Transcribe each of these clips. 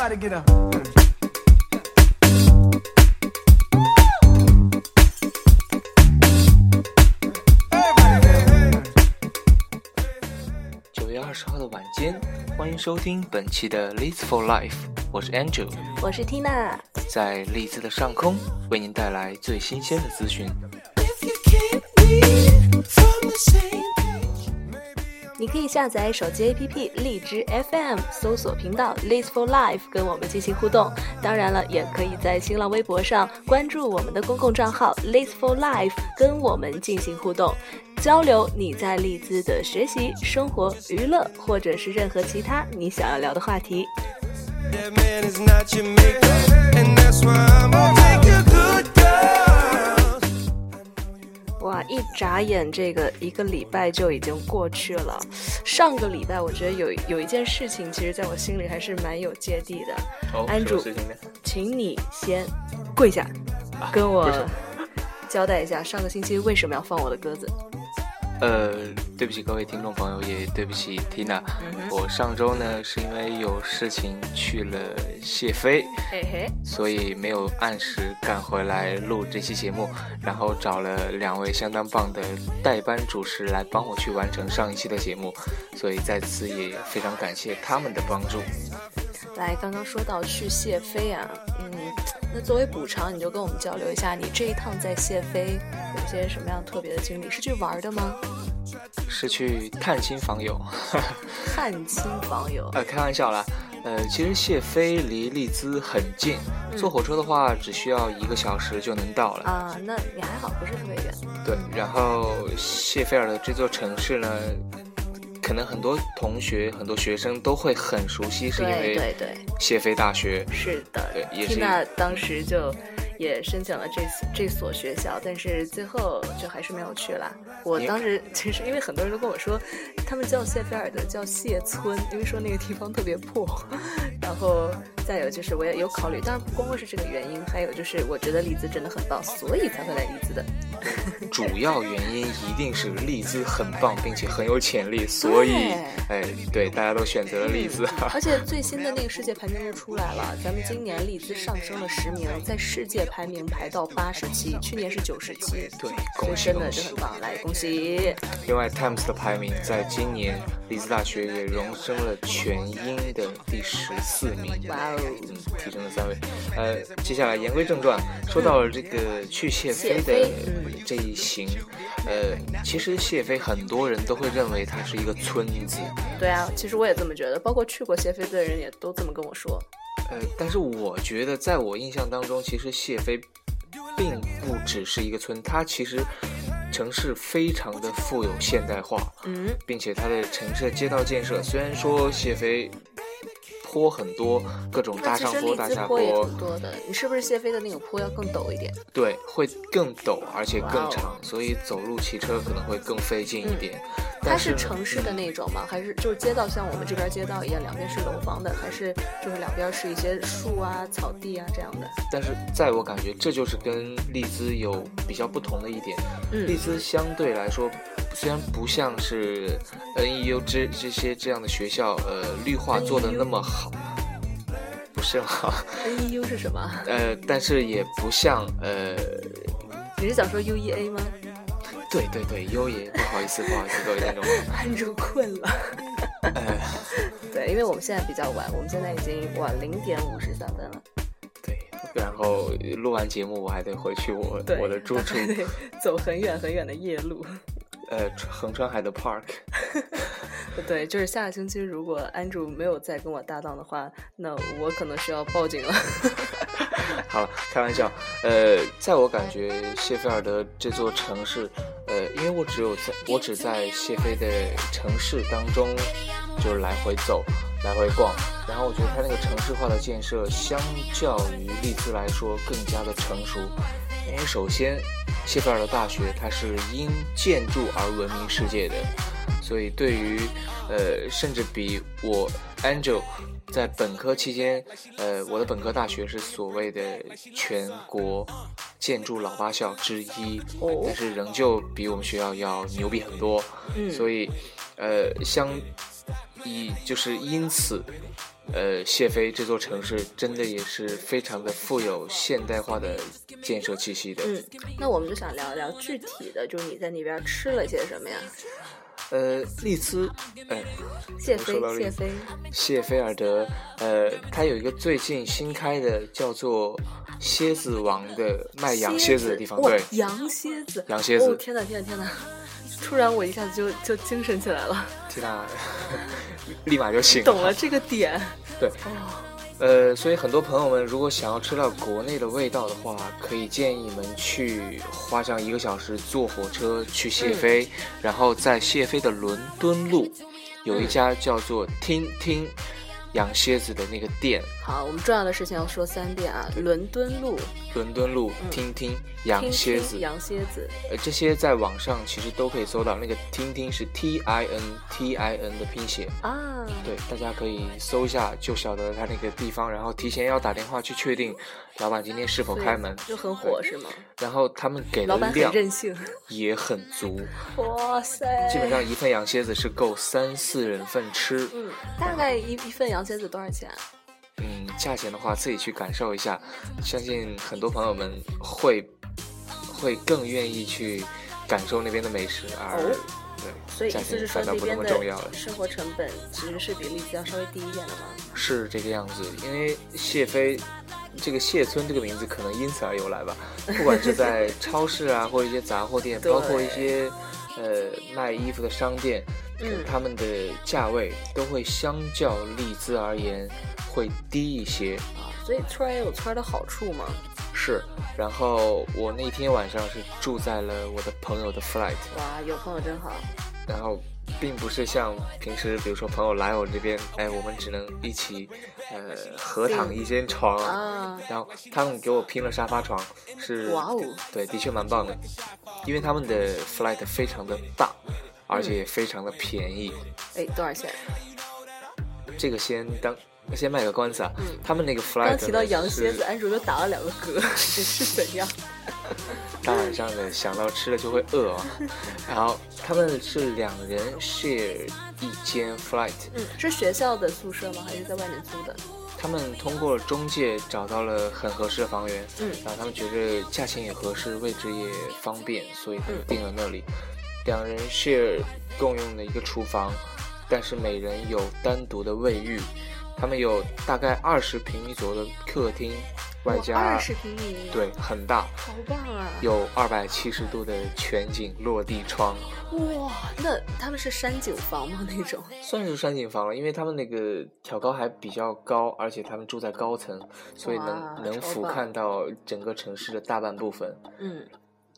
Everybody get up. 九月二十号的晚间，欢迎收听本期的《Leads for Life》，我是 Andrew，我是 Tina。在利兹的上空为您带来最新鲜的资讯。你可以下载手机 APP 荔枝 FM，搜索频道 Leads for Life，跟我们进行互动。当然了，也可以在新浪微博上关注我们的公共账号 Leads for Life，跟我们进行互动，交流你在利兹的学习、生活、娱乐，或者是任何其他你想要聊的话题。That man is not your maker, and that's why I'm 一眨眼，这个一个礼拜就已经过去了。上个礼拜，我觉得有有一件事情，其实在我心里还是蛮有芥蒂的。哦安住？请你先跪下，跟我交代一下上个星期为什么要放我的鸽子。呃，对不起各位听众朋友，也对不起 Tina，、我上周呢是因为有事情去了谢飞，嘿嘿，所以没有按时赶回来录这期节目，然后找了两位相当棒的代班主持来帮我去完成上一期的节目，所以在此也非常感谢他们的帮助。来，刚刚说到去谢飞啊，嗯，那作为补偿，你就跟我们交流一下，你这一趟在谢飞有些什么样特别的经历？是去玩的吗？是去探亲访友，探亲访友，呃，开玩笑啦。呃，其实谢飞离利兹很近，坐火车的话只需要一个小时就能到了。啊，那也还好，不是特别远。对，然后谢菲尔的这座城市呢，可能很多同学、很多学生都会很熟悉，是因对对为对，谢菲大学。是的对也是听到当时就也申请了这这所学校，但是最后就还是没有去了。我当时 其实因为很多人都跟我说，他们叫谢菲尔德叫谢村，因为说那个地方特别破。然后再有就是我也有考虑，当然不光光是这个原因，还有就是我觉得利兹真的很棒，所以才会来利兹的。主要原因一定是利兹很棒，并且很有潜力，所以，哎，对，大家都选择了利兹。而且最新的那个世界排名日出来了，咱们今年利兹上升了十名，在世界排名排到八十七，去年是九十七。对，真的是很！棒，来恭喜！另外，Times 的排名在今年利兹大学也荣升了全英的第十四名。哇哦！嗯，提升了三位。呃，接下来言归正传，说到了这个去谢飞的这一行，呃，其实谢飞很多人都会认为它是一个村子，对啊，其实我也这么觉得，包括去过谢飞的人也都这么跟我说。呃，但是我觉得在我印象当中，其实谢飞并不只是一个村，它其实城市非常的富有现代化，嗯，并且它的城市的街道建设，虽然说谢飞坡很多，各种大上坡、大下坡也挺多的。你是不是谢飞的那个坡要更陡一点？对，会更陡，而且更长，所以走路骑车可能会更费劲一点。它是城市的那种吗？还是就是街道像我们这边街道一样，两边是楼房的？还是就是两边是一些树啊、草地啊这样的？但是在我感觉，这就是跟利兹有比较不同的一点。嗯利兹相对来说，虽然不像是 NEU 这这些这样的学校，呃，绿化做的那么好，不是吗？NEU 是什么？呃，但是也不像呃，你是想说 UEA 吗？对对对，优爷，不好意思，不好意思，各位听众，按住困了。呃，对，因为我们现在比较晚，我们现在已经晚零点五十三分了。对，然后录完节目我还得回去我，我的住处，得走很远很远的夜路。呃，横川海的 Park。对，就是下个星期如果安住没有再跟我搭档的话，那我可能是要报警了。好了，开玩笑。呃，在我感觉谢菲尔德这座城市，呃，因为我只有在我只在谢菲的城市当中，就是来回走、来回逛，然后我觉得它那个城市化的建设，相较于利兹来说更加的成熟。因为首先，谢菲尔德大学它是因建筑而闻名世界的，所以对于呃，甚至比我 Angel 在本科期间，呃，我的本科大学是所谓的全国建筑老八校之一，哦但是仍旧比我们学校要牛逼很多，嗯所以呃，相以就是因此。呃，谢飞这座城市真的也是非常的富有现代化的建设气息的。嗯，那我们就想聊一聊具体的，就是你在那边吃了些什么呀？呃，丽兹，哎，谢飞说到，丽兹谢飞，谢菲尔德，呃，它有一个最近新开的叫做蝎子王的卖羊蝎子的地方，对，羊蝎子，羊蝎子哦，天呐天呐天呐！突然我一下子就就精神起来了，缇 娜立马就醒了。懂了这个点。对。哦，呃，所以很多朋友们如果想要吃到国内的味道的话，可以建议你们去花上一个小时坐火车去谢飞，然后在谢飞的伦敦路有一家叫做听听养蝎子的那个店，好，我们重要的事情要说三遍啊！伦敦路伦敦路嗯听听养听蝎子。听羊蝎子，呃，这些在网上其实都可以搜到，那个听听是 T I N T I N 的拼写，啊，对，大家可以搜一下，就晓得它那个地方，然后提前要打电话去确定老板今天是否开门，就很火是吗？然后他们给的量任性，也很足，哇塞！基本上一份羊蝎子是够三四人份吃。嗯，大概一一份羊蝎子多少钱啊？嗯，价钱的话自己去感受一下，相信很多朋友们会会更愿意去感受那边的美食，而、哦对，所以意价思是反倒不那么重要了的。生活成本其实是比利兹要稍微低一点的吗？是这个样子，因为谢飞这个谢村这个名字可能因此而由来吧。不管是在 超市啊，或者一些杂货店，包括一些呃卖衣服的商店，嗯他们的价位都会相较利兹而言会低一些。啊，所以村儿也有村儿的好处嘛。是，然后我那天晚上是住在了我的朋友的 flight，哇，有朋友真好。然后并不是像平时，比如说朋友来我这边，哎，我们只能一起呃合躺一间床啊然后他们给我拼了沙发床，是哇哦，对，的确蛮棒的，因为他们的 flight 非常的大，而且也非常的便宜。哎，多少钱？这个先当先卖个关子啊，嗯他们那个 flight 刚提到羊蝎子，安卓就打了两个嗝，这是怎样？大晚上的想到吃了就会饿啊。然后他们是两人 share 一间 flight，嗯，是学校的宿舍吗？还是在外面租的？他们通过中介找到了很合适的房源，嗯然后他们觉得价钱也合适，位置也方便，所以他们嗯定了那里。两人 share 共用的一个厨房，但是每人有单独的卫浴。他们有大概二十平米左右的客厅，外加二十平米，，对很大，好棒啊！有二百七十度的全景落地窗。哇，那他们是山景房吗？那种？算是山景房了，因为他们那个挑高还比较高，而且他们住在高层，所以能能俯瞰到整个城市的大半部分。嗯，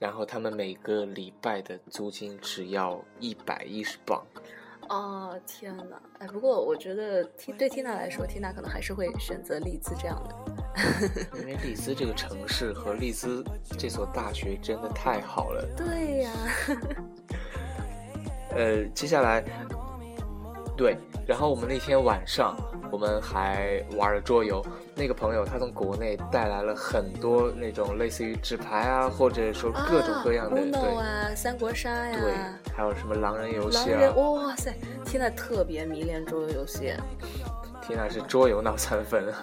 然后他们每个礼拜的租金只要一百一十镑，哦，天哪！哎，不过我觉得听对缇娜来说，缇娜可能还是会选择利兹这样的。因为利兹这个城市和利兹这所大学真的太好了。对呀，呃，接下来，对，然后我们那天晚上我们还玩了桌游。那个朋友他从国内带来了很多那种类似于纸牌啊，或者说各种各样的，啊、Uno 对啊，三国杀呀，对，还有什么狼人游戏狼人，啊。哇塞，现在特别迷恋桌游游戏。天呐，是桌游脑残粉。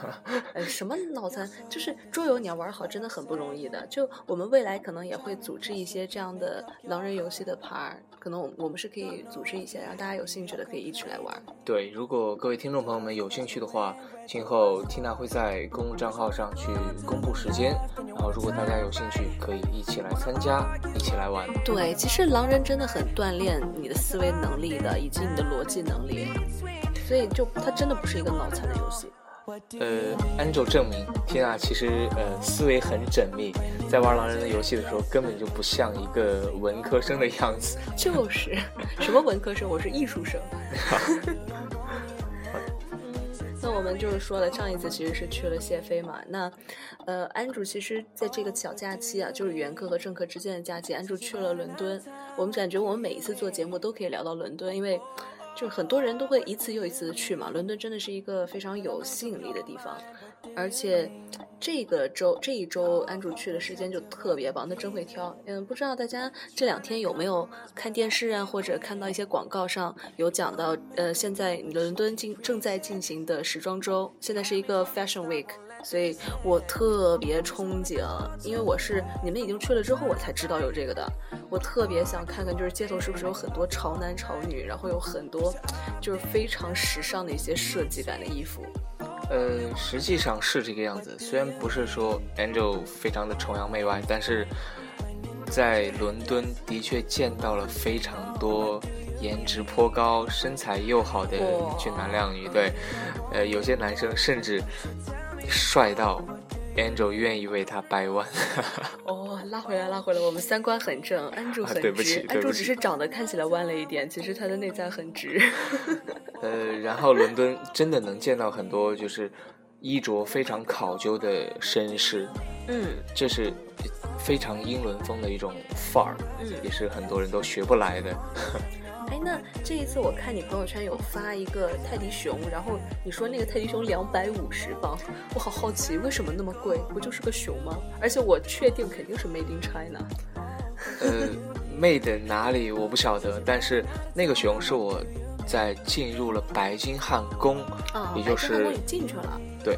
哎，什么脑残？就是桌游，你要玩好真的很不容易的。就我们未来可能也会组织一些这样的狼人游戏的牌儿，可能我我们是可以组织一些，让大家有兴趣的可以一起来玩。对，如果各位听众朋友们有兴趣的话，今后缇娜会在公共账号上去公布时间，然后如果大家有兴趣，可以一起来参加，一起来玩。对，其实狼人真的很锻炼你的思维能力的，以及你的逻辑能力，所以就它真的不是一个脑残的游戏。呃，，Angel 证明，天啊其实呃思维很缜密，在玩狼人的游戏的时候，根本就不像一个文科生的样子。就是 什么文科生，我是艺术生。那我们就是说了，上一次其实是去了谢飞嘛。那，呃，安主其实在这个小假期啊，就是语言课和正课之间的假期，安主去了伦敦。我们感觉我们每一次做节目都可以聊到伦敦，因为就很多人都会一次又一次的去嘛。伦敦真的是一个非常有吸引力的地方，而且这个周这一周安主去的时间就特别棒，他真会挑。嗯，不知道大家这两天有没有看电视啊，或者看到一些广告上有讲到，呃，现在伦敦进正在进行的时装周，现在是一个 Fashion Week。所以我特别憧憬，因为我是你们已经去了之后，我才知道有这个的。我特别想看看，就是街头是不是有很多潮男潮女，然后有很多就是非常时尚的一些设计感的衣服。呃，实际上是这个样子。虽然不是说 Angel 非常的崇洋媚外，但是在伦敦的确见到了非常多颜值颇高、身材又好的哇俊男靓女。对，呃，有些男生甚至帅到 Angel 愿意为他掰弯。哦，拉回来，拉回来，我们三观很正，安住很啊对不起直，对不起安住只是长得看起来弯了一点，其实他的内在很直。呃，然后伦敦真的能见到很多就是衣着非常考究的绅士，嗯这是非常英伦风的一种范儿，嗯，也是很多人都学不来的。哎，那这一次我看你朋友圈有发一个泰迪熊，然后你说那个泰迪熊两百五十磅，我好好奇为什么那么贵？不就是个熊吗？而且我确定肯定是 Made in China。呃，made 哪里我不晓得，但是那个熊是我在进入了白金汉宫，啊，也就是进去了。对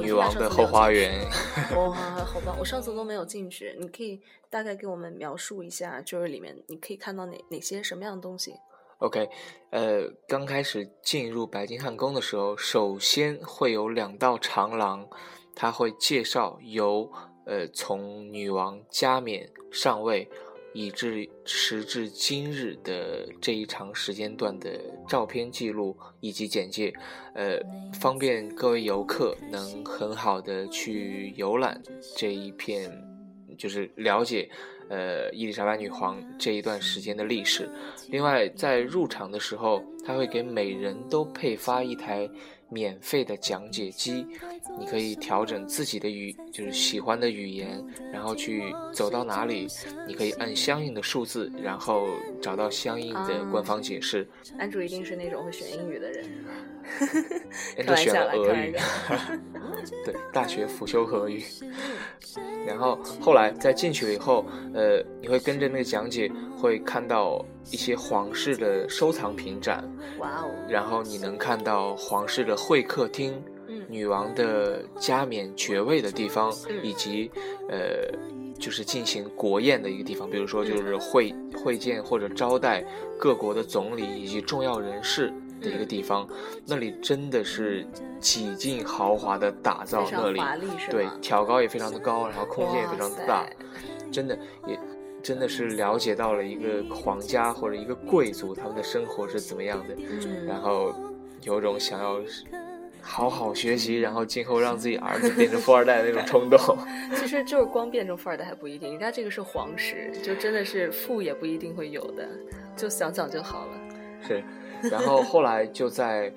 女王的后花园。哇，好吧，我上次都没有进去，你可以大概给我们描述一下，就是里面你可以看到哪哪些什么样的东西？OK，呃，刚开始进入白金汉宫的时候，首先会有两道长廊，它会介绍由呃从女王加冕上位，以至时至今日的这一长时间段的照片记录以及简介，呃，方便各位游客能很好的去游览这一片，就是了解。呃，伊丽莎白女皇这一段时间的历史。另外，在入场的时候，他会给每人都配发一台免费的讲解机，你可以调整自己的语，就是喜欢的语言，然后去走到哪里，你可以按相应的数字，然后找到相应的官方解释。安主一定是那种会选英语的人，人都选开玩笑啦，了俄语。对，大学辅修俄语。然后后来在进去了以后，呃，你会跟着那个讲解，会看到一些皇室的收藏品展，哇哦，然后你能看到皇室的会客厅、嗯女王的加冕爵位的地方，嗯以及呃，就是进行国宴的一个地方，比如说就是会会见或者招待各国的总理以及重要人士的一个地方，那里真的是几近豪华的打造那里？对，挑高也非常的高，然后空间也非常的大，真的也真的是了解到了一个皇家或者一个贵族他们的生活是怎么样的，嗯，然后有种想要好好学习，然后今后让自己儿子变成富二代的那种冲动。其实就是光变成富二代还不一定，人家这个是皇室，就真的是富也不一定会有的，就想想就好了。是，然后后来就在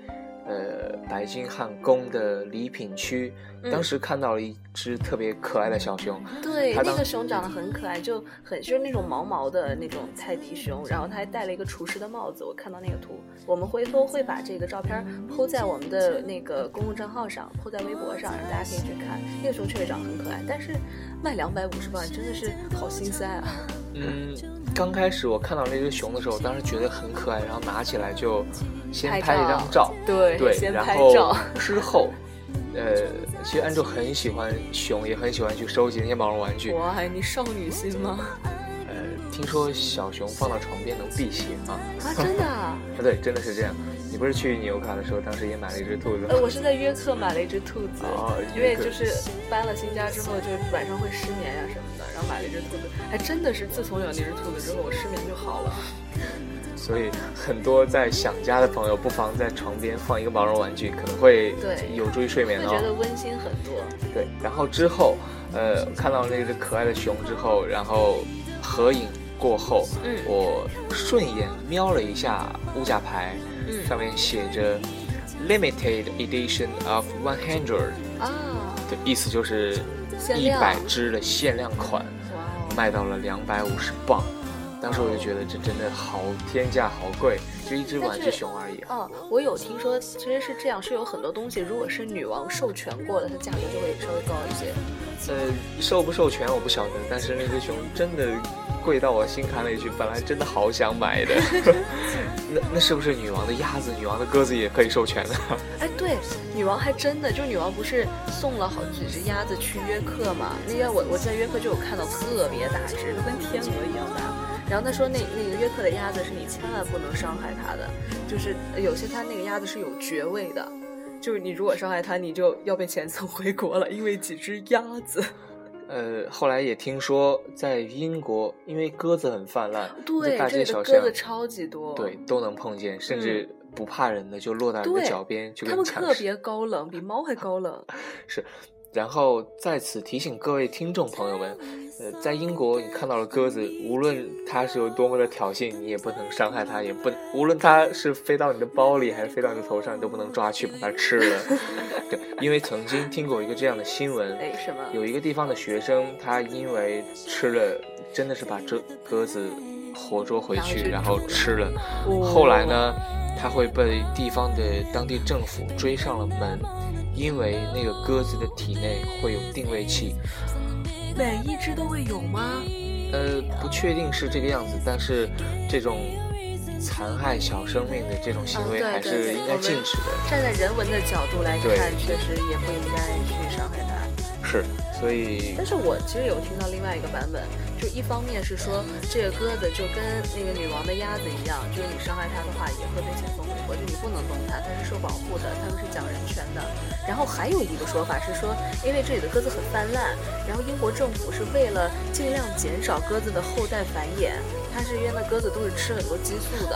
呃白金汉宫的礼品区，嗯当时看到了一只特别可爱的小熊，对，它那个熊长得很可爱，就很就是那种毛毛的那种泰迪熊，然后它还戴了一个厨师的帽子。我看到那个图，我们回头会把这个照片铺在我们的那个公共账号上，铺在微博上，让大家可以去看。那个熊确实长得很可爱，但是卖两百五十万真的是好心塞啊！嗯，刚开始我看到那只熊的时候，当时觉得很可爱，然后拿起来就先拍一张照，对对，先然后拍照。之后，呃，其实安卓很喜欢熊，也很喜欢去收集那些毛绒玩具。哇，你少女心吗？呃，听说小熊放到床边能辟邪啊？啊，真的啊？啊，对，真的是这样。你不是去纽卡的时候，当时也买了一只兔子吗？呃，我是在约克买了一只兔子，哦因为就是搬了新家之后，就晚上会失眠呀、什么的，然后买了一只兔子，还真的是自从有那只兔子之后，我失眠就好了。所以很多在想家的朋友，不妨在床边放一个毛绒玩具，可能会对有助于睡眠哦。觉得温馨很多。对，然后之后，呃，看到那只可爱的熊之后，然后合影过后，嗯我顺眼瞄了一下物价牌，嗯上面写着 “Limited Edition of One Hundred”，啊，的意思就是一百只的限量款，哇哦，卖到了两百五十磅。当时我就觉得这真的好天价，好贵。就一只玩具熊而已啊。哦，我有听说，其实是这样，是有很多东西，如果是女王授权过的，它价格就会稍微高一些。呃，授不授权我不晓得，但是那只熊真的贵到我心坎里去，本来真的好想买的。那那是不是女王的鸭子、女王的鸽子也可以授权呢？哎，对，女王还真的，就女王不是送了好几只鸭子去约克嘛？那个我我在约克就有看到特别大只，都跟天鹅一样大。然后他说那那个约克的鸭子是你千万不能伤害它的，就是有些它那个鸭子是有爵位的，就是你如果伤害它，你就要被遣送回国了，因为几只鸭子。呃，后来也听说在英国，因为鸽子很泛滥，对，在大街这小巷鸽子超级多。对都能碰见，甚至不怕人的就落到你的脚边，就它跟抢食们特别高冷，比猫还高冷。是，然后在此提醒各位听众朋友们，呃，在英国你看到了鸽子，无论它是有多么的挑衅，你也不能伤害它，也不无论它是飞到你的包里还是飞到你的头上，你都不能抓去把它吃了。对，因为曾经听过一个这样的新闻，哎，什么？有一个地方的学生，他因为吃了，真的是把这鸽子活捉回去，然后吃了。哦后来呢，他会被地方的当地政府追上了门，因为那个鸽子的体内会有定位器。每一只都会有吗？呃，不确定是这个样子，但是这种残害小生命的这种行为还是应该禁止的。站在人文的角度来看，确实也不应该去伤害它。是，所以但是我其实有听到另外一个版本，就一方面是说这个鸽子就跟那个女王的鸭子一样，就是你伤害它的话也会被遣送回国，就你不能动它，它是受保护的，它们是讲人权的。然后还有一个说法是说，因为这里的鸽子很泛滥，然后英国政府是为了尽量减少鸽子的后代繁衍，它是因为那鸽子都是吃很多激素的。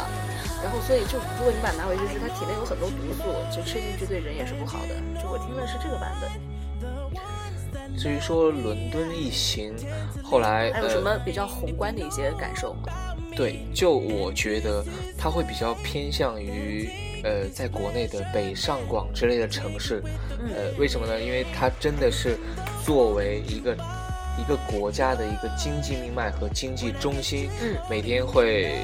然后，所以就如果你把它拿回去吃，它体内有很多毒素，就吃进去对人也是不好的。就我听的是这个版本。至于说伦敦一行，后来还有呃什么比较宏观的一些感受吗？对，就我觉得它会比较偏向于呃，在国内的北上广之类的城市，嗯呃，为什么呢？因为它真的是作为一个一个国家的一个经济命脉和经济中心，嗯每天会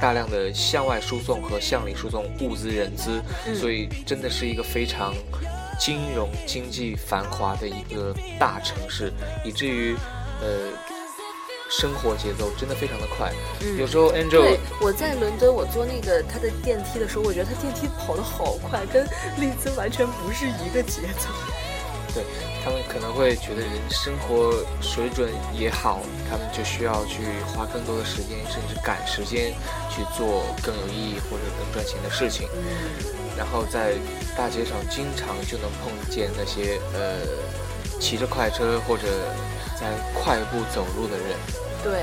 大量的向外输送和向里输送物资人资，嗯所以真的是一个非常金融经济繁华的一个大城市，以至于呃。生活节奏真的非常的快，嗯有时候 Angel 对，我在伦敦，我坐那个他的电梯的时候，我觉得他电梯跑得好快，跟利兹完全不是一个节奏。对他们可能会觉得人生活水准也好，他们就需要去花更多的时间，甚至赶时间去做更有意义或者更赚钱的事情。嗯，然后在大街上经常就能碰见那些呃骑着快车或者在快步走路的人，对，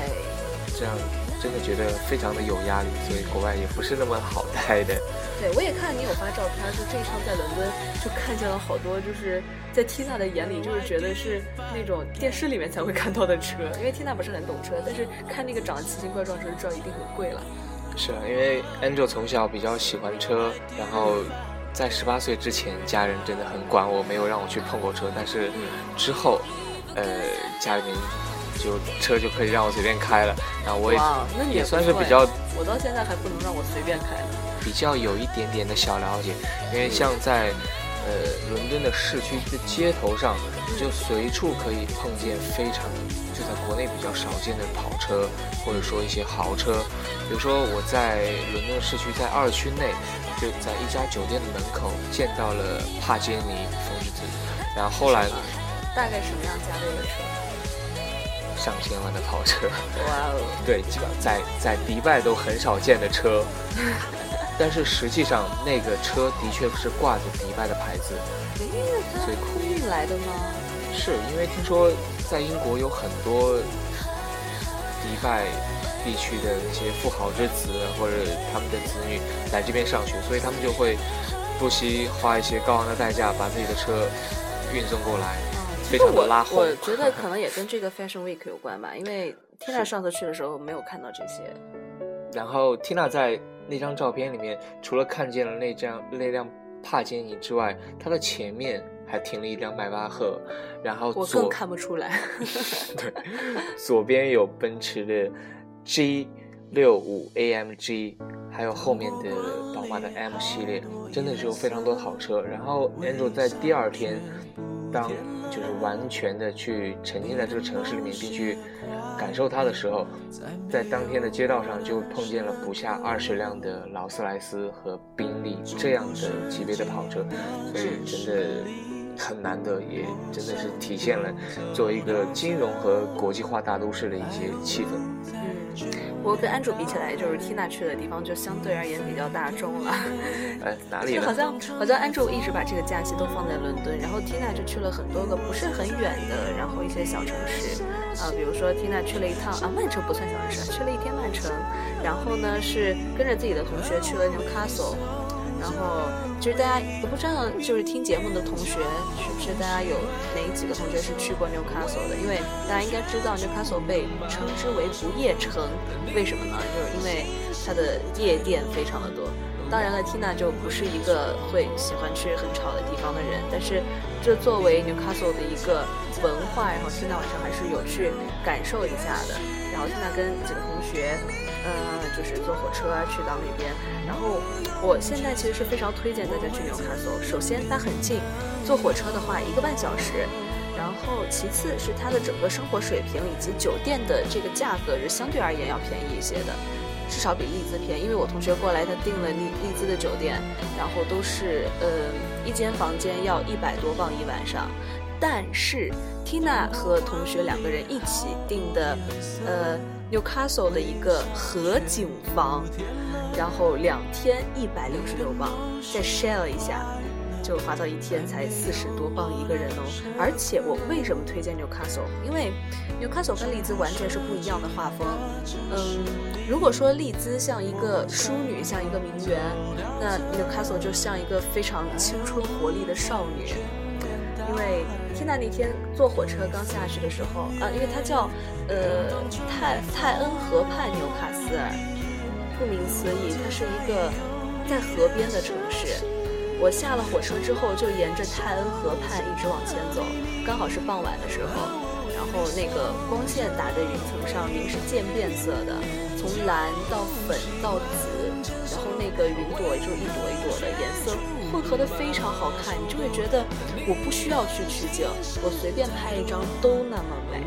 这样真的觉得非常的有压力，所以国外也不是那么好待的。对我也看你有发照片，就这一趟在伦敦就看见了好多，就是在缇娜的眼里，就是觉得是那种电视里面才会看到的车，因为缇娜不是很懂车，但是看那个长得奇形怪状的车，就知道一定很贵了。是啊，因为 Angel 从小比较喜欢车，然后在十八岁之前，家人真的很管我，没有让我去碰过车。但是之后，呃，家里面就车就可以让我随便开了，然后我也也算是比较我到现在还不能让我随便开呢。比较有一点点的小了解，因为像在呃伦敦的市区的街头上，你就随处可以碰见非常就在国内比较少见的跑车，或者说一些豪车。比如说我在伦敦市区，在二区内，就在一家酒店的门口见到了帕杰尼风之子，然后后来，大概什么样价位的车？上千万的跑车。哇哦，对，基本上在在迪拜都很少见的车，但是实际上那个车的确是挂着迪拜的牌子，所以空运来的吗？是因为听说在英国有很多迪拜地区的那些富豪之子或者他们的子女来这边上学，所以他们就会不惜花一些高昂的代价把自己的车运送过来。啊，非常的拉红我觉得 可能也跟这个 Fashion Week 有关吧，因为 Tina 上次去的时候没有看到这些。然后 Tina 在那张照片里面，除了看见了那张那辆帕杰尼之外，它的前面还停了一辆迈巴赫，然后我更看不出来。对左边有奔驰的 G 六五 AMG，还有后面的宝马的 M 系列，真的是有非常多的好车。然后 Andrew 在第二天，当就是完全的去沉浸在这个城市里面，并去感受它的时候，在当天的街道上就碰见了不下二十辆的劳斯莱斯和宾利这样的级别的跑车，所以真的很难得，也真的是体现了作为一个金融和国际化大都市的一些气氛。嗯，我跟安卓比起来，就是 Tina 去的地方就相对而言比较大众了。哎，哪里呢？就好像好像安卓一直把这个假期都放在伦敦，然后 Tina 就去了很多个不是很远的，然后一些小城市，啊、比如说 Tina 去了一趟啊，曼城不算小城市，去了一天曼城，然后呢是跟着自己的同学去了 Newcastle，然后其实大家我不知道，就是听节目的同学是不是大家有哪几个同学是去过 Newcastle 的？因为大家应该知道 Newcastle 被称之为不夜城，为什么呢？就是因为它的夜店非常的多。当然了，Tina 就不是一个会喜欢去很吵的地方的人，但是这作为 Newcastle 的一个文化，然后 Tina 晚上还是有去感受一下的。然后 Tina 跟几个同学，呃，就是坐火车去到那边。然后我现在其实是非常推荐大家去 Newcastle。首先它很近，坐火车的话一个半小时。然后其次是它的整个生活水平以及酒店的这个价格是相对而言要便宜一些的。至少比利兹便宜，因为我同学过来，他订了利利兹的酒店，然后都是呃一间房间要一百多镑一晚上，但是 Tina 和同学两个人一起订的，呃 Newcastle 的一个河景房，然后两天一百六十六镑，再 share 一下。就划到一天才四十多镑一个人哦，而且我为什么推荐 Newcastle？因为 Newcastle 跟利兹完全是不一样的画风。嗯，如果说利兹像一个淑女，像一个名媛，那 Newcastle 就像一个非常青春活力的少女。因为 Tina 那天坐火车刚下去的时候，啊，因为它叫呃泰泰恩河畔纽卡斯尔，顾名思义，它是一个在河边的城市。我下了火车之后，就沿着泰恩河畔一直往前走，刚好是傍晚的时候，然后那个光线打在云层上，云是渐变色的，从蓝到粉到紫，然后那个云朵就一朵一朵的颜色混合的非常好看，你就会觉得我不需要去取景，我随便拍一张都那么美。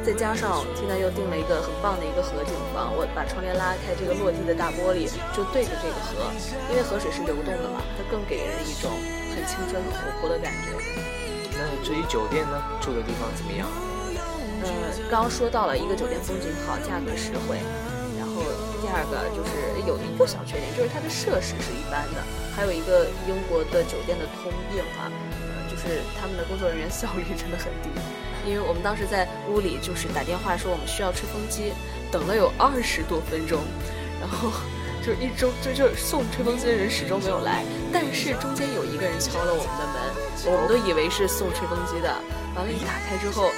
再加上 Tina 又订了一个很棒的一个河景房，我把窗帘拉开，这个落地的大玻璃就对着这个河，因为河水是流动的嘛，它更给人一种很青春、很活泼的感觉。那至于酒店呢，住的地方怎么样？嗯，刚刚说到了一个酒店风景好，价格实惠，然后第二个就是有一个小缺点，就是它的设施是一般的，还有一个英国的酒店的通病啊，呃，就是他们的工作人员效率真的很低。因为我们当时在屋里就是打电话说我们需要吹风机，等了有二十多分钟，然后就一周就就送吹风机的人始终没有来，但是中间有一个人敲了我们的门，我们都以为是送吹风机的，完了，一打开之后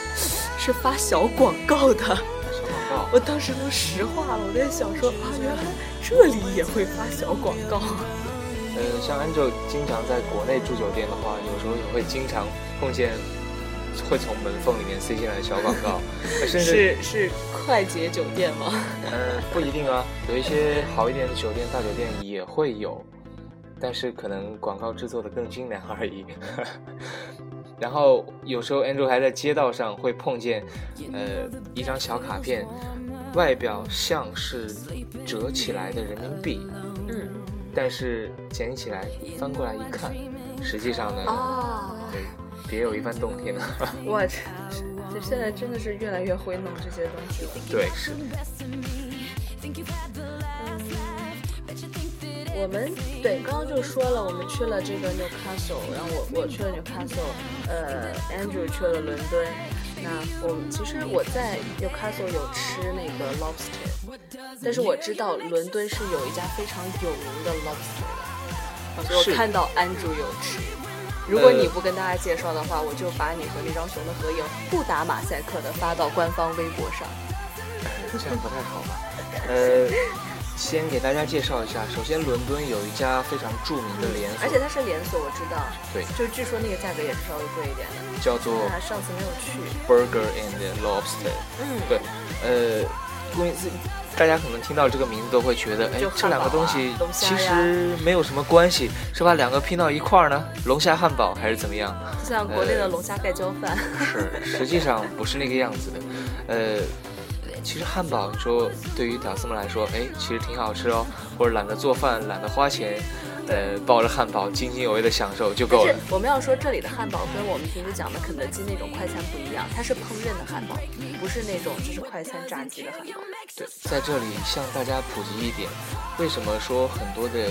是发小广告的，小广告。我当时都石化了，我在想说啊，原来这里也会发小广告。呃，像 Angel 经常在国内住酒店的话，有时候也会经常碰见会从门缝里面塞进来的小广告，呃甚至是是快捷酒店吗？呃不一定啊，有一些好一点的酒店大酒店也会有，但是可能广告制作的更精良而已。然后有时候 Andrew 还在街道上会碰见，呃，一张小卡片，外表像是折起来的人民币，嗯，但是捡起来翻过来一看，实际上呢，哦，对，别有一番洞天啊。我这这现在真的是越来越会弄这些东西了。对，是。我们对刚刚就说了，我们去了这个 Newcastle，然后我我去了 Newcastle，呃，Andrew 去了伦敦。那我们其实我在 Newcastle 有吃那个 lobster，但是我知道伦敦是有一家非常有名的 lobster 的，所以我看到 Andrew 有吃。如果你不跟大家介绍的话，我就把你和那张熊的合影不打马赛克的发到官方微博上。这样不太好吧？呃，先给大家介绍一下，首先伦敦有一家非常著名的连锁，而且它是连锁，我知道。对就据说那个价格也是稍微贵一点的。叫做那上次没有去。Burger and Lobster。嗯，对，呃，顾名思，大家可能听到这个名字都会觉得，哎，这两个东西其实没有什么关系，是把两个拼到一块儿呢？龙虾汉堡还是怎么样？就像国内的龙虾盖浇饭。是，实际上不是那个样子的。呃，其实汉堡你说对于屌丝们来说，哎，其实挺好吃哦，或者懒得做饭、懒得花钱，呃，抱着汉堡津津有味的享受就够了。我们要说这里的汉堡跟我们平时讲的肯德基那种快餐不一样，它是烹饪的汉堡，不是那种就是快餐炸鸡的汉堡。对，在这里向大家普及一点，为什么说很多的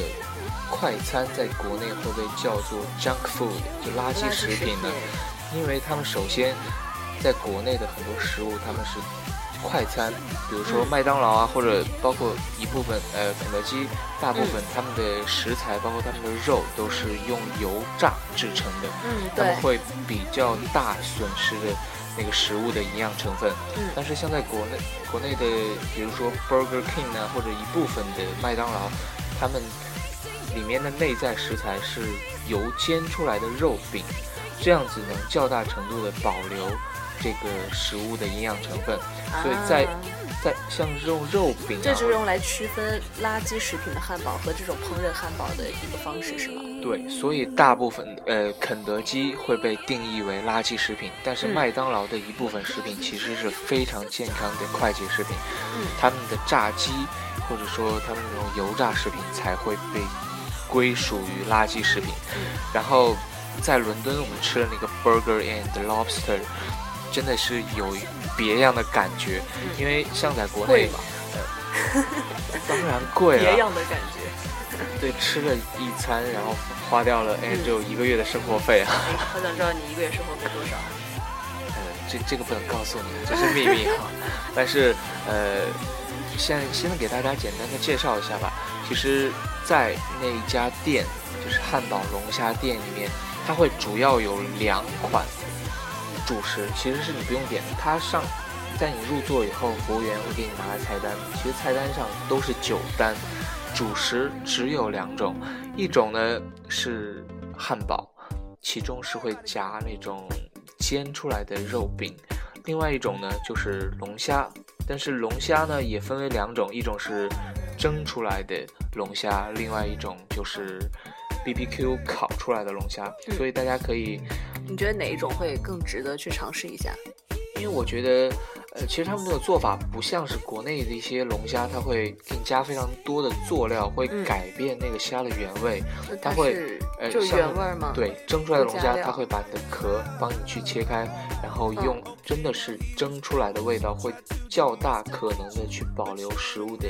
快餐在国内会被叫做 junk food，就垃圾食品呢？因为他们首先在国内的很多食物他们是快餐，比如说嗯。麦当劳啊，或者包括一部分呃肯德基，大部分他们的食材包括他们的肉都是用油炸制成的，嗯，对。他们，会比较大损失的那个食物的营养成分。嗯。但是像在国内国内的，比如说 Burger King 啊，或者一部分的麦当劳，他们里面的内在食材是油煎出来的肉饼，这样子能较大程度的保留这个食物的营养成分。所以在啊在像这种肉饼啊，这就是用来区分垃圾食品的汉堡和这种烹饪汉堡的一个方式，是吗？对，所以大部分呃肯德基会被定义为垃圾食品，但是嗯麦当劳的一部分食品其实是非常健康的快捷食品，嗯他们的炸鸡或者说他们那种油炸食品才会被归属于垃圾食品。嗯然后在伦敦我们吃了那个 Burger and Lobster，真的是有别样的感觉，因为像在国内贵吗？当然贵了，别样的感觉。对，吃了一餐，然后花掉了嗯 Angel 一个月的生活费啊。好想知道你一个月生活费多少？呃，这这个不能告诉你，这是秘密哈。但是呃，先先给大家简单的介绍一下吧。其实，在那一家店，就是汉堡龙虾店里面，它会主要有两款主食，其实是你不用点的。它上在你入座以后，服务员会给你拿来菜单，其实菜单上都是酒单，主食只有两种，一种呢是汉堡，其中是会夹那种煎出来的肉饼，另外一种呢就是龙虾，但是龙虾呢也分为两种，一种是蒸出来的龙虾，另外一种就是 BBQ 烤出来的龙虾，嗯所以大家可以，你觉得哪一种会更值得去尝试一下？因为我觉得。呃，其实他们这个做法不像是国内的一些龙虾，它会给你加非常多的佐料，会嗯改变那个虾的原味。那它会呃就是原味儿吗？，对，蒸出来的龙虾，它会把你的壳帮你去切开，然后用真的是蒸出来的味道，会较大可能的去保留食物的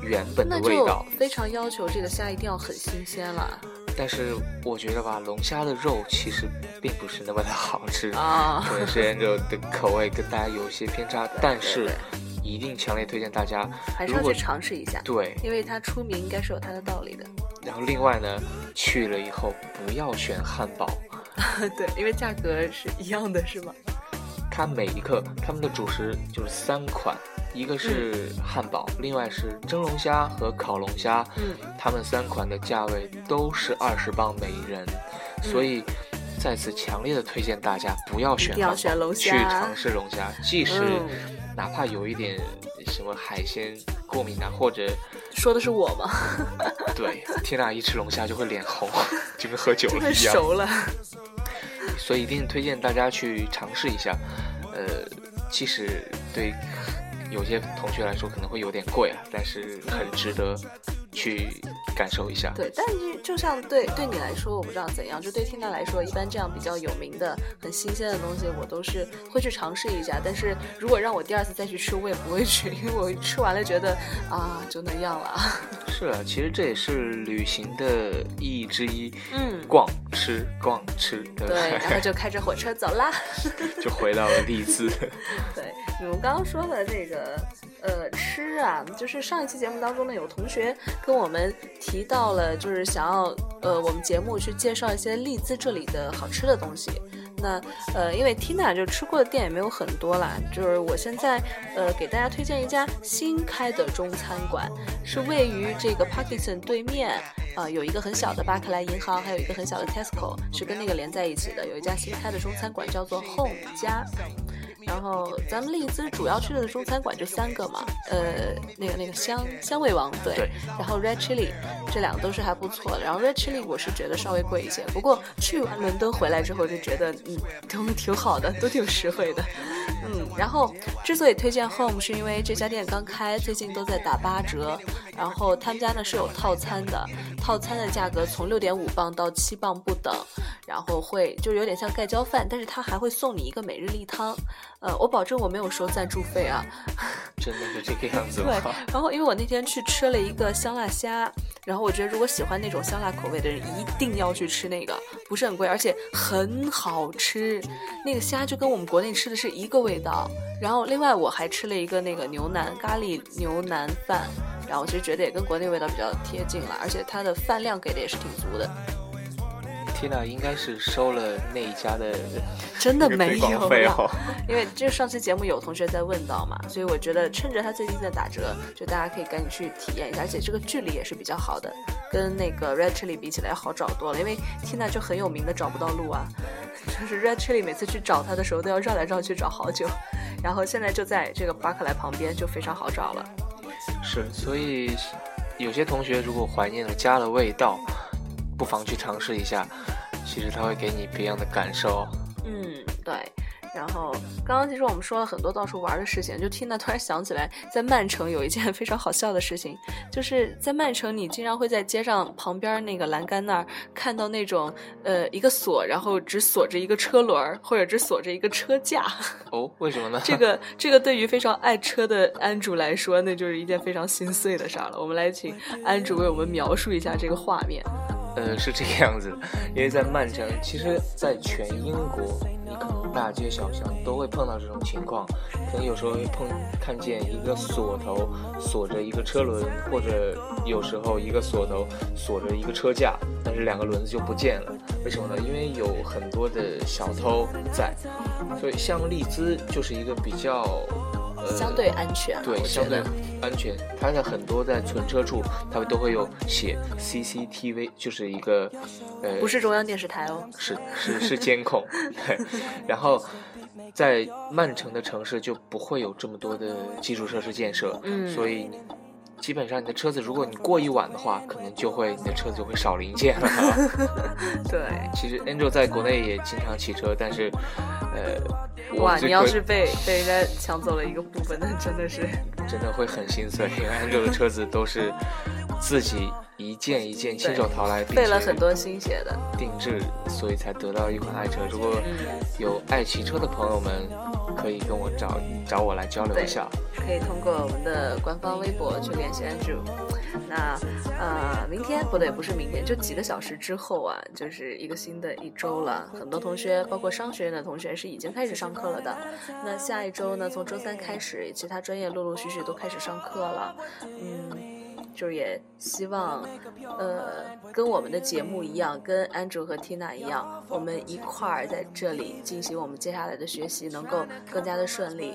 原本的味道。非常要求这个虾一定要很新鲜了但是我觉得吧，龙虾的肉其实并不是那么的好吃，啊！可能是 Angel 的口味跟大家有一些偏差，但是一定强烈推荐大家，还是要去尝试一下，对，因为它出名应该是有它的道理的。然后另外呢，去了以后不要选汉堡。对，因为价格是一样的，是吗？它每一克他们的主食就是三款，一个是汉堡，另外是蒸龙虾和烤龙虾，嗯，他们三款的价位都是二十磅每人，嗯所以再次强烈的推荐大家不要选龙虾去尝试龙虾，即使嗯哪怕有一点什么海鲜过敏啊，或者说的是我吗？对天呐，一吃龙虾就会脸红，就跟喝酒了一样。熟了，所以一定推荐大家去尝试一下。呃，即使对有些同学来说可能会有点贵啊，但是很值得去感受一下。对，但是就像对对你来说，我不知道怎样，就对听他来说，一般这样比较有名的、很新鲜的东西，我都是会去尝试一下。但是如果让我第二次再去吃，我也不会去，因为我吃完了觉得啊，就那样了。是啊，其实这也是旅行的意义之一，嗯，逛吃逛吃，对然后就开着火车走啦。就回到了利兹。对，你们刚刚说的这个呃呃吃啊，就是上一期节目当中呢，有同学跟我们提到了，就是想要呃我们节目去介绍一些利兹这里的好吃的东西。那呃，因为 Tina 就吃过的店也没有很多啦，就是我现在呃给大家推荐一家新开的中餐馆，是位于这个 Parkinson 对面，呃有一个很小的巴克莱银行，还有一个很小的 Tesco 是跟那个连在一起的，有一家新开的中餐馆叫做 Home 家。然后咱们丽兹主要去的中餐馆就三个嘛，呃，那个那个香香味王对，对然后 Red Chili 这两个都是还不错的。然后 Red Chili 我是觉得稍微贵一些，不过去完伦敦回来之后就觉得嗯都挺好的，都挺实惠的。嗯，然后之所以推荐 Home 是因为这家店刚开，最近都在打八折。然后他们家呢是有套餐的，套餐的价格从六点五磅到七磅不等，然后会就有点像盖浇饭，但是他还会送你一个每日例汤。呃，我保证我没有收赞助费啊。真的是这个样子对吗？，然后因为我那天去吃了一个香辣虾，然后我觉得如果喜欢那种香辣口味的人，一定要去吃那个，不是很贵，而且很好吃。那个虾就跟我们国内吃的是一个个味道。然后另外我还吃了一个那个牛腩咖喱牛腩饭，然后其实觉得也跟国内味道比较贴近了，而且它的饭量给的也是挺足的。Tina 应该是收了那一家的真的没有了广费哦。因为就上期节目有同学在问到嘛，所以我觉得趁着它最近在打折，就大家可以赶紧去体验一下，而且这个距离也是比较好的，跟那个 Red Chili 比起来要好找多了。因为 Tina 就很有名的找不到路啊，就是 Red Chili 每次去找他的时候都要绕来绕去找好久，然后现在就在这个巴克莱旁边，就非常好找了。是，所以有些同学如果怀念了家的味道，不妨去尝试一下，其实它会给你不一样的感受。嗯，对。然后刚刚其实我们说了很多到处玩的事情，就听到突然想起来，在曼城有一件 非常好笑的事情，就是在曼城你经常会在街上旁边那个栏杆那儿看到那种呃一个锁，然后只锁着一个车轮儿，或者只锁着一个车架。哦，为什么呢？这个这个对于非常爱车的安主来说，那就是一件非常心碎的事儿了。我们来请安主为我们描述一下这个画面。呃，是这个样子的，因为在曼城，其实，在全英国，你可能大街小巷都会碰到这种情况，可能有时候会碰看见一个锁头锁着一个车轮，或者有时候一个锁头锁着一个车架，但是两个轮子就不见了。为什么呢？因为有很多的小偷在，所以像利兹就是一个比较。呃相对安全啊，对，相对安全。它的很多在存车处，它们都会有写 CCTV，就是一个呃，不是中央电视台哦。是是是监控，对。然后在曼城的城市就不会有这么多的基础设施建设，嗯所以你基本上你的车子，如果你过一晚的话，可能就会你的车子就会少零件了。对。其实 Angel 在国内也经常骑车，但是呃，哇，你要是被被人家抢走了一个部分，那真的是真的会很心碎，因为 Angel 的车子都是自己一件一件亲手淘来，并费了很多心血的。定制，所以才得到一款爱车。如果嗯有爱骑车的朋友们，可以跟我找找我来交流一下。可以通过我们的官方微博去联系 Andrew。那呃，明天不对，不是明天，就几个小时之后啊，就是一个新的一周了。很多同学，包括商学院的同学，是已经开始上课了的。那下一周呢，从周三开始，其他专业陆陆续续都开始上课了。嗯。就是也希望，呃，跟我们的节目一样，跟 Andrew 和 Tina 一样，我们一块儿在这里进行我们接下来的学习，能够更加的顺利。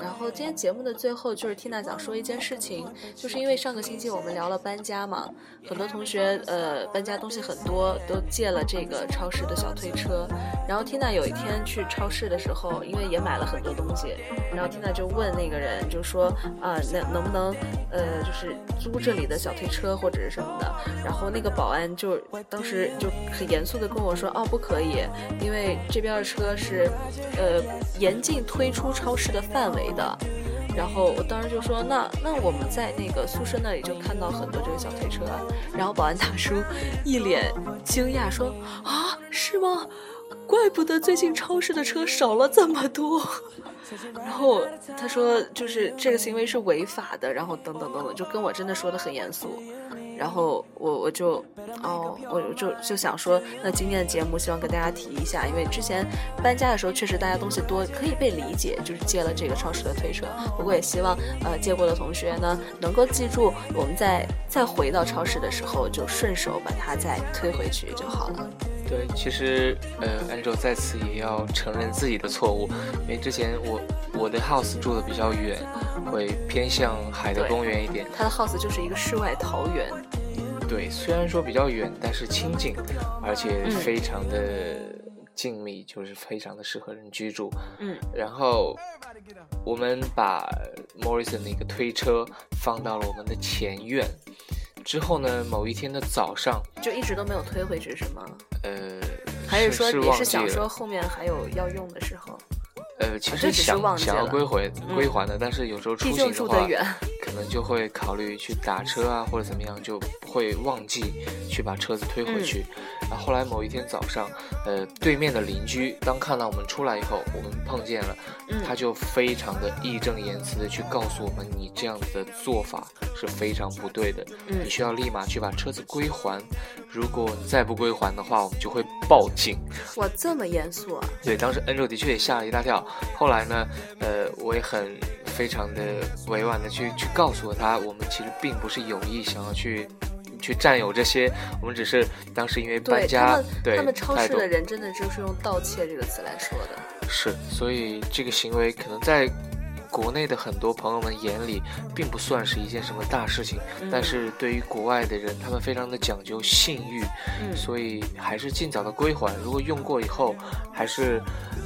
然后今天节目的最后，就是 Tina 想说一件事情，就是因为上个星期我们聊了搬家嘛，很多同学呃搬家东西很多，都借了这个超市的小推车。然后 Tina 有一天去超市的时候，因为也买了很多东西，然后 Tina 就问那个人，就说啊，那能不能呃就是租这里的小推车或者是什么的？然后那个保安就当时就很严肃的跟我说，哦不可以，因为这边的车是呃严禁推出超市的范围的。然后我当时就说，那那我们在那个宿舍那里就看到很多这个小推车。然后保安大叔一脸惊讶说，啊，是吗？怪不得最近超市的车少了这么多。然后他说，就是这个行为是违法的，然后等等等等，就跟我真的说的很严肃。然后我我就哦，我就就想说，那今天的节目希望跟大家提一下，因为之前搬家的时候确实大家东西多，可以被理解，就是借了这个超市的推车。不过也希望呃借过的同学呢，能够记住，我们在再回到超市的时候，就顺手把它再推回去就好了。对，其实呃，Angel 在此也要承认自己的错误，因为之前我我的 house 住的比较远，会偏向海德公园一点。他的 house 就是一个世外桃源。对，虽然说比较远，但是清静，而且嗯非常的静谧，就是非常的适合人居住。嗯，然后我们把 Morrison 的一个推车放到了我们的前院。之后呢，某一天的早上，就一直都没有推回去是吗？呃，还是说是你是想说后面还有要用的时候？呃，其实想想要归回嗯归还的，但是有时候出行的话。可能就会考虑去打车啊，或者怎么样，就会忘记去把车子推回去。然后后来某一天早上，呃，对面的邻居当看到我们出来以后，我们碰见了，嗯他就非常的义正言辞的去告诉我们，你这样子的做法是非常不对的，嗯你需要立马去把车子归还。如果你再不归还的话，我们就会报警。哇，这么严肃啊！对，当时 Angel 的确也吓了一大跳。后来呢，呃，我也很非常的委婉的去去告诉了他，我们其实并不是有意想要去去占有这些，我们只是当时因为搬对家对他们超市的人真的就是用盗窃这个词来说的。是，所以这个行为可能在国内的很多朋友们眼里，并不算是一件什么大事情，但嗯是对于国外的人，他们非常的讲究信誉，嗯所以还是尽早的归还。如果用过以后，还是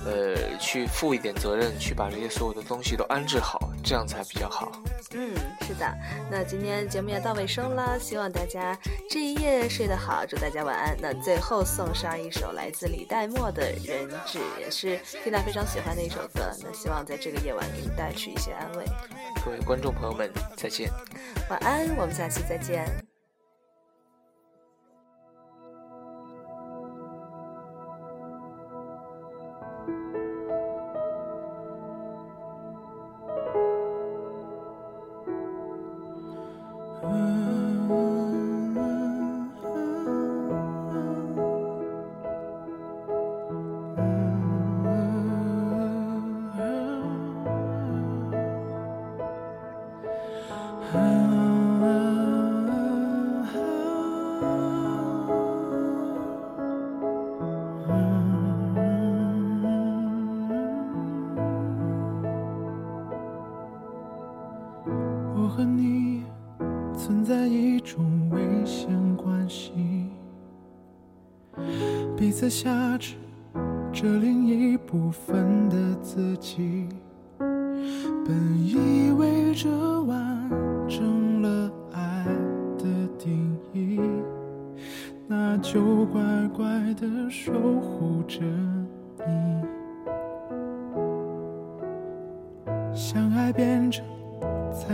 呃去负一点责任，去把这些所有的东西都安置好，这样才比较好。嗯，是的。那今天节目也到尾声了，希望大家这一夜睡得好，祝大家晚安。那最后送上一首来自李代沫的《人质》，也是缇娜非常喜欢的一首歌。那希望在这个夜晚给你带去一些安慰。各位观众朋友们，再见。晚安，我们下期再见。和你存在一种危险关系，彼此挟持着另一部分的自己。本以为这完整了爱的定义，那就乖乖的守护着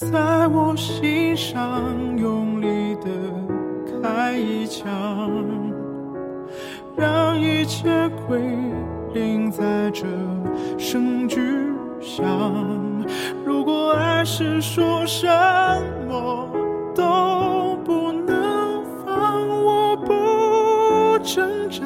在我心上用力的开一枪，让一切归零在这声巨响。如果爱是说什么都不能放，我不挣扎，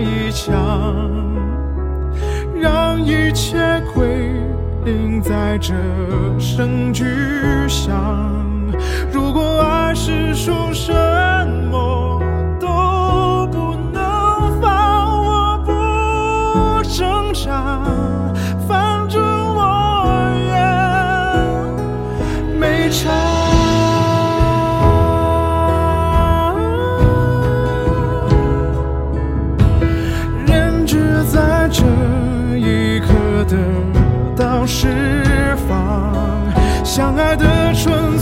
一枪，让一切归零在这声巨响。如果爱是说什么相爱的唇